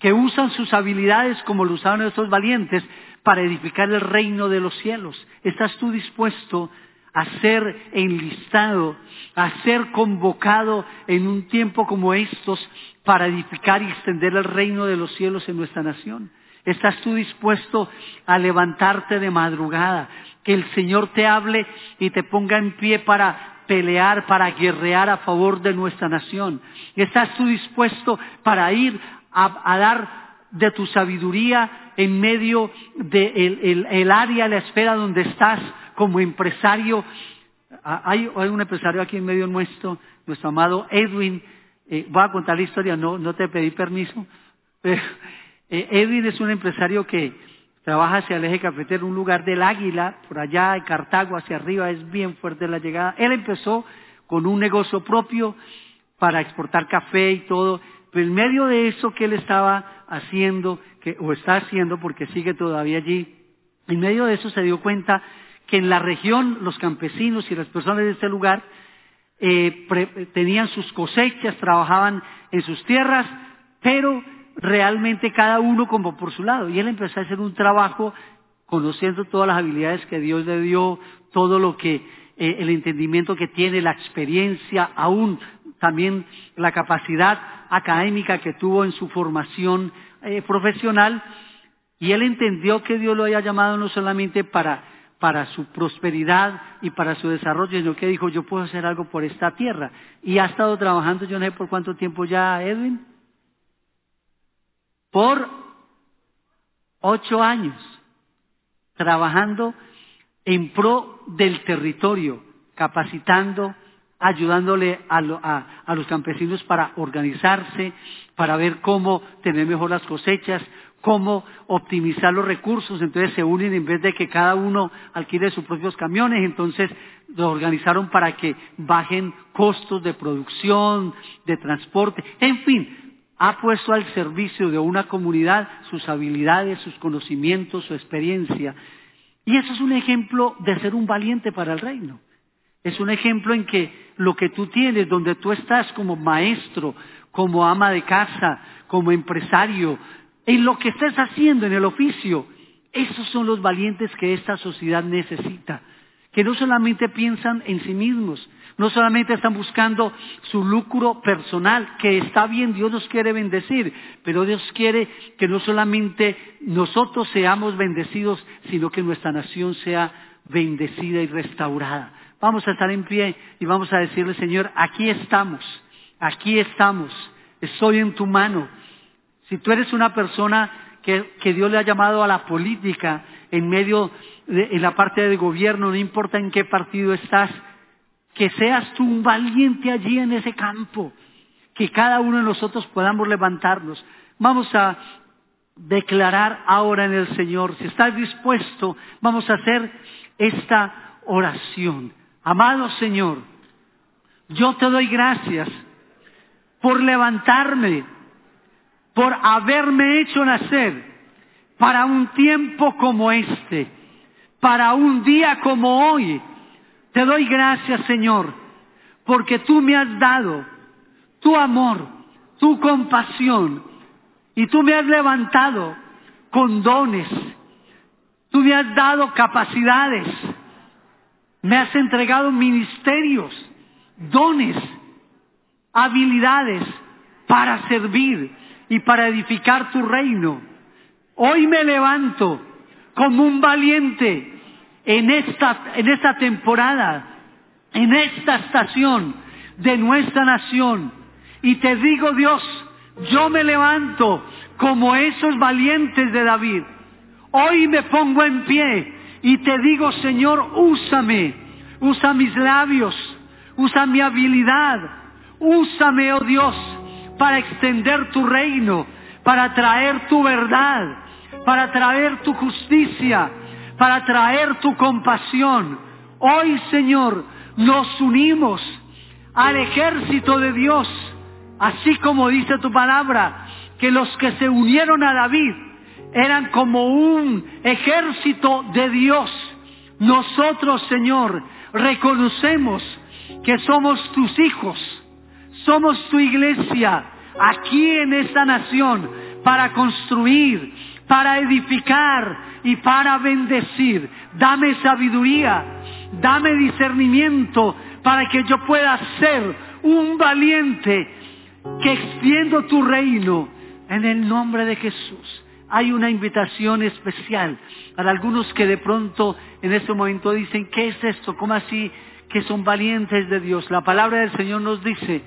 que usan sus habilidades como lo usaban estos valientes para edificar el reino de los cielos. ¿Estás tú dispuesto a ser enlistado, a ser convocado en un tiempo como estos para edificar y extender el reino de los cielos en nuestra nación? ¿Estás tú dispuesto a levantarte de madrugada? Que el Señor te hable y te ponga en pie para pelear, para guerrear a favor de nuestra nación. ¿Estás tú dispuesto para ir a, dar de tu sabiduría en medio del de el, área, la esfera donde estás como empresario? Ah, hay, un empresario aquí en medio nuestro, nuestro amado Edwin. Eh, voy a contar la historia, no, no te pedí permiso. Pero, eh, Edwin es un empresario que trabaja hacia el eje cafetero, un lugar del Águila, por allá en Cartago, hacia arriba, es bien fuerte la llegada. Él empezó con un negocio propio para exportar café y todo, pero en medio de eso que él estaba haciendo, o está haciendo porque sigue todavía allí, en medio de eso se dio cuenta que en la región los campesinos y las personas de este lugar eh, tenían sus cosechas, trabajaban en sus tierras, pero realmente cada uno como por su lado. Y él empezó a hacer un trabajo conociendo todas las habilidades que Dios le dio, todo lo que, eh, el entendimiento que tiene, la experiencia, aún también la capacidad académica que tuvo en su formación eh, profesional. Y él entendió que Dios lo había llamado no solamente para, para su prosperidad y para su desarrollo, sino que dijo, yo puedo hacer algo por esta tierra. Y ha estado trabajando, yo no sé por cuánto tiempo ya, Edwin por ocho años trabajando en pro del territorio, capacitando, ayudándole a, los campesinos para organizarse, para ver cómo tener mejor las cosechas, cómo optimizar los recursos. Entonces se unen en vez de que cada uno alquile sus propios camiones, entonces lo organizaron para que bajen costos de producción, de transporte, en fin, ha puesto al servicio de una comunidad sus habilidades, sus conocimientos, su experiencia. Y eso es un ejemplo de ser un valiente para el reino. Es un ejemplo en que lo que tú tienes, donde tú estás como maestro, como ama de casa, como empresario, en lo que estés haciendo en el oficio, esos son los valientes que esta sociedad necesita. que no solamente piensan en sí mismos, no solamente están buscando su lucro personal, que está bien, Dios nos quiere bendecir, pero Dios quiere que no solamente nosotros seamos bendecidos, sino que nuestra nación sea bendecida y restaurada. Vamos a estar en pie y vamos a decirle, Señor, aquí estamos, aquí estamos, estoy en tu mano. Si tú eres una persona que, Dios le ha llamado a la política en medio de en la parte del gobierno, no importa en qué partido estás, que seas tú un valiente allí en ese campo, que cada uno de nosotros podamos levantarnos. Vamos a declarar ahora en el Señor, si estás dispuesto, vamos a hacer esta oración. Amado Señor, yo te doy gracias por levantarme, por haberme hecho nacer para un tiempo como este, para un día como hoy, te doy gracias, Señor, porque tú me has dado tu amor, tu compasión, y tú me has levantado con dones. Tú me has dado capacidades. Me has entregado ministerios, dones, habilidades para servir y para edificar tu reino. Hoy me levanto como un valiente en esta, en esta temporada, en esta estación de nuestra nación. Y te digo, Dios, yo me levanto como esos valientes de David. Hoy me pongo en pie y te digo, Señor, úsame, usa mis labios, usa mi habilidad, úsame, oh Dios, para extender tu reino, para traer tu verdad, para traer tu justicia, para traer tu compasión. Hoy, Señor, nos unimos al ejército de Dios, así como dice tu palabra, que los que se unieron a David eran como un ejército de Dios. Nosotros, Señor, reconocemos que somos tus hijos, somos tu iglesia aquí en esta nación para construir, para edificar, y para bendecir. Dame sabiduría, dame discernimiento para que yo pueda ser un valiente que extiendo tu reino en el nombre de Jesús. Hay una invitación especial para algunos que de pronto en este momento dicen, ¿qué es esto? ¿Cómo así que son valientes de Dios? La palabra del Señor nos dice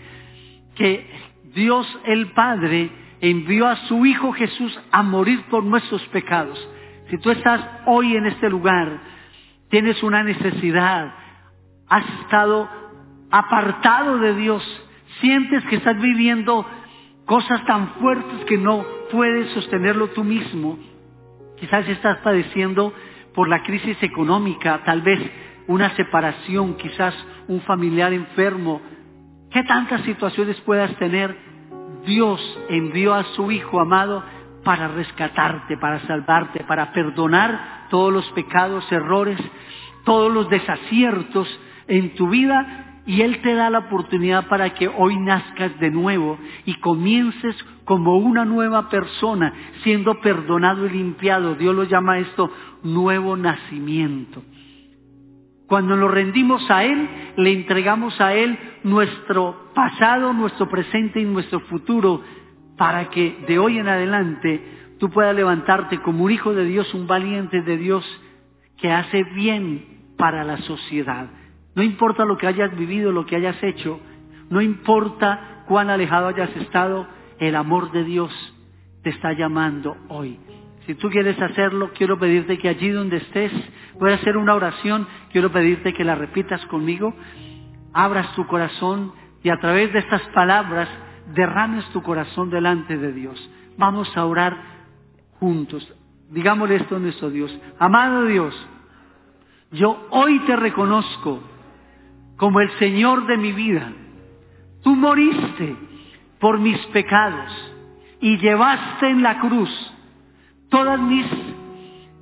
que Dios el Padre envió a su Hijo Jesús a morir por nuestros pecados. Si tú estás hoy en este lugar, tienes una necesidad, has estado apartado de Dios, sientes que estás viviendo cosas tan fuertes que no puedes sostenerlo tú mismo, quizás estás padeciendo por la crisis económica, tal vez una separación, quizás un familiar enfermo, ¿qué tantas situaciones puedas tener? Dios envió a su Hijo amado para rescatarte, para salvarte, para perdonar todos los pecados, errores, todos los desaciertos en tu vida y Él te da la oportunidad para que hoy nazcas de nuevo y comiences como una nueva persona, siendo perdonado y limpiado. Dios lo llama esto nuevo nacimiento. Cuando nos rendimos a Él, le entregamos a Él nuestro pasado, nuestro presente y nuestro futuro para que de hoy en adelante tú puedas levantarte como un hijo de Dios, un valiente de Dios que hace bien para la sociedad. No importa lo que hayas vivido, lo que hayas hecho, no importa cuán alejado hayas estado, el amor de Dios te está llamando hoy. Si tú quieres hacerlo, quiero pedirte que allí donde estés, voy a hacer una oración, quiero pedirte que la repitas conmigo, abras tu corazón y a través de estas palabras derrames tu corazón delante de Dios. Vamos a orar juntos. Digámosle esto a nuestro Dios. Amado Dios, yo hoy te reconozco como el Señor de mi vida. Tú moriste por mis pecados y llevaste en la cruz todas mis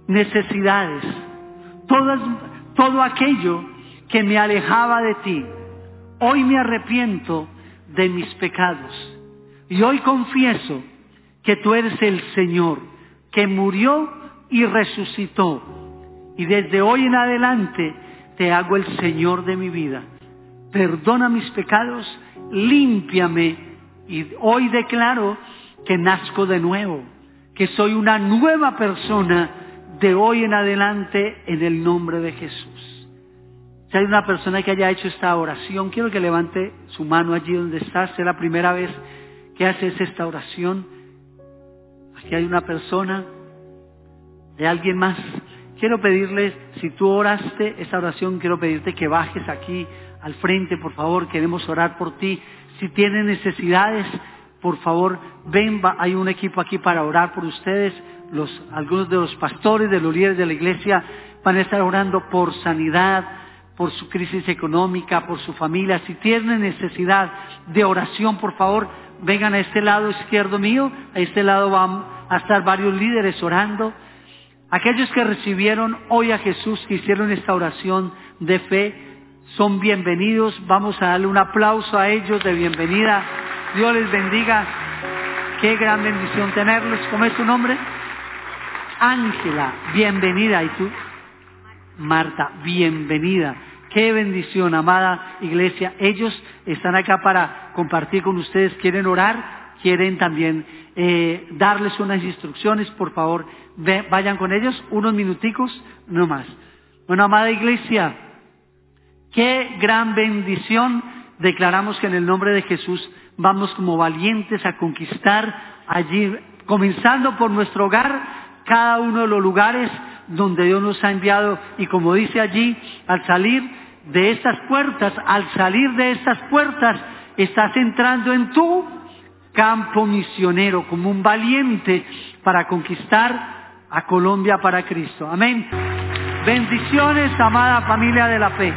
necesidades, todo aquello que me alejaba de ti. Hoy me arrepiento de mis pecados. Y hoy confieso que tú eres el Señor, que murió y resucitó. Y desde hoy en adelante te hago el Señor de mi vida. Perdona mis pecados, límpiame y hoy declaro que nazco de nuevo, que soy una nueva persona de hoy en adelante en el nombre de Jesús. Si hay una persona que haya hecho esta oración, quiero que levante su mano allí donde está. Es la primera vez que haces esta oración. Aquí hay una persona, de alguien más. Quiero pedirles, si tú oraste esta oración, quiero pedirte que bajes aquí al frente, por favor, queremos orar por ti. Si tienes necesidades, por favor, ven, hay un equipo aquí para orar por ustedes. Los, algunos de los pastores, de los líderes de la iglesia van a estar orando por sanidad, por su crisis económica, por su familia. Si tienen necesidad de oración, por favor, vengan a este lado izquierdo mío. A este lado van a estar varios líderes orando. Aquellos que recibieron hoy a Jesús, que hicieron esta oración de fe, son bienvenidos. Vamos a darle un aplauso a ellos de bienvenida. Dios les bendiga. Qué gran bendición tenerlos. ¿Cómo es tu nombre? Ángela, bienvenida. ¿Y tú? Marta, bienvenida. Qué bendición, amada iglesia. Ellos están acá para compartir con ustedes. Quieren orar, quieren también eh, darles unas instrucciones. Por favor, vayan con ellos unos minuticos, no más. Bueno, amada iglesia, qué gran bendición. Declaramos que en el nombre de Jesús vamos como valientes a conquistar allí, comenzando por nuestro hogar, cada uno de los lugares donde Dios nos ha enviado. Y como dice allí, al salir de estas puertas, al salir de estas puertas, estás entrando en tu campo misionero como un valiente para conquistar a Colombia para Cristo. Amén. Bendiciones, amada familia de la fe.